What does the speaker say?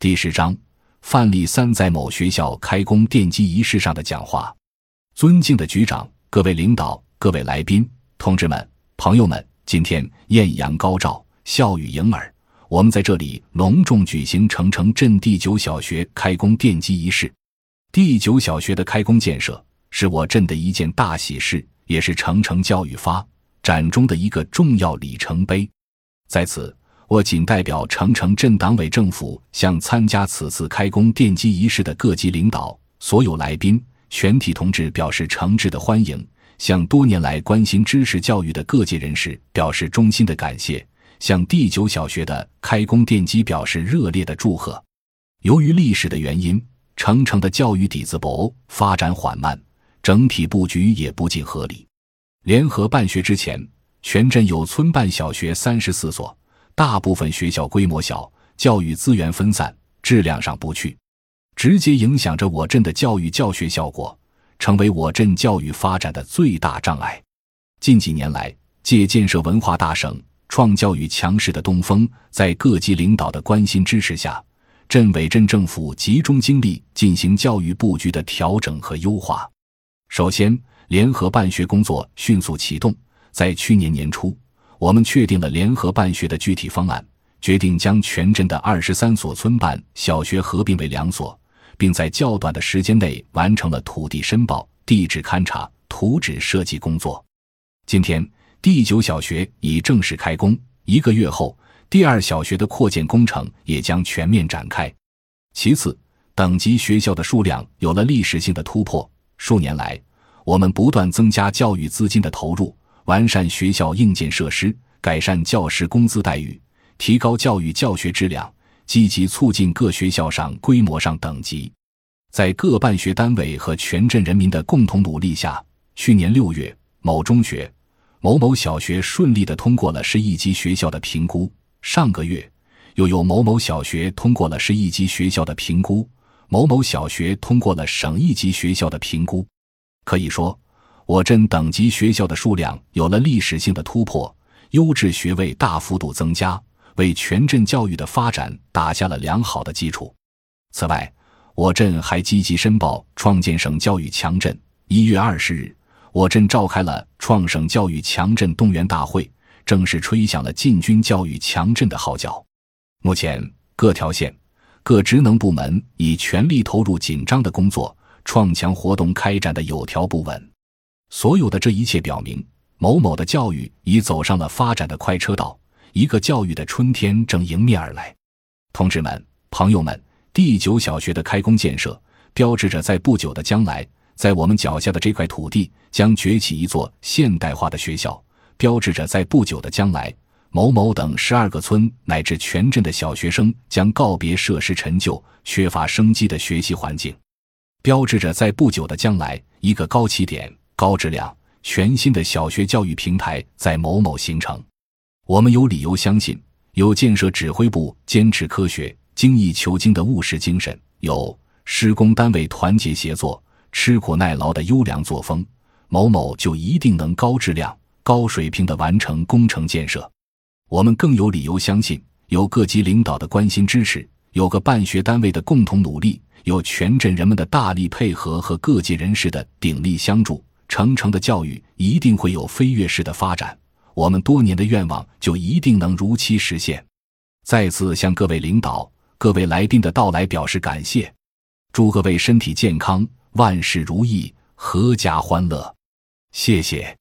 第十章，范例三在某学校开工奠基仪式上的讲话。尊敬的局长、各位领导、各位来宾、同志们、朋友们，今天艳阳高照，笑语盈耳，我们在这里隆重举行城城镇第九小学开工奠基仪式。第九小学的开工建设是我镇的一件大喜事，也是城城教育发展中的一个重要里程碑。在此。我谨代表成城镇党委政府，向参加此次开工奠基仪式的各级领导、所有来宾、全体同志表示诚挚的欢迎；向多年来关心知识教育的各界人士表示衷心的感谢；向第九小学的开工奠基表示热烈的祝贺。由于历史的原因，成城的教育底子薄，发展缓慢，整体布局也不尽合理。联合办学之前，全镇有村办小学三十四所。大部分学校规模小，教育资源分散，质量上不去，直接影响着我镇的教育教学效果，成为我镇教育发展的最大障碍。近几年来，借建设文化大省、创教育强势的东风，在各级领导的关心支持下，镇委镇政府集中精力进行教育布局的调整和优化。首先，联合办学工作迅速启动，在去年年初。我们确定了联合办学的具体方案，决定将全镇的二十三所村办小学合并为两所，并在较短的时间内完成了土地申报、地质勘察、图纸设计工作。今天，第九小学已正式开工，一个月后，第二小学的扩建工程也将全面展开。其次，等级学校的数量有了历史性的突破。数年来，我们不断增加教育资金的投入。完善学校硬件设施，改善教师工资待遇，提高教育教学质量，积极促进各学校上规模上等级。在各办学单位和全镇人民的共同努力下，去年六月，某中学、某某小学顺利的通过了市一级学校的评估。上个月，又有某某小学通过了市一级学校的评估，某某小学通过了省一级学校的评估。可以说。我镇等级学校的数量有了历史性的突破，优质学位大幅度增加，为全镇教育的发展打下了良好的基础。此外，我镇还积极申报创建省教育强镇。一月二十日，我镇召开了创省教育强镇动员大会，正式吹响了进军教育强镇的号角。目前，各条县、各职能部门已全力投入紧张的工作，创强活动开展的有条不紊。所有的这一切表明，某某的教育已走上了发展的快车道，一个教育的春天正迎面而来。同志们、朋友们，第九小学的开工建设，标志着在不久的将来，在我们脚下的这块土地将崛起一座现代化的学校，标志着在不久的将来，某某等十二个村乃至全镇的小学生将告别设施陈旧、缺乏生机的学习环境，标志着在不久的将来，一个高起点。高质量、全新的小学教育平台在某某形成，我们有理由相信，有建设指挥部坚持科学、精益求精的务实精神，有施工单位团结协作、吃苦耐劳的优良作风，某某就一定能高质量、高水平的完成工程建设。我们更有理由相信，有各级领导的关心支持，有个办学单位的共同努力，有全镇人们的大力配合和各界人士的鼎力相助。成城的教育一定会有飞跃式的发展，我们多年的愿望就一定能如期实现。再次向各位领导、各位来宾的到来表示感谢，祝各位身体健康，万事如意，阖家欢乐。谢谢。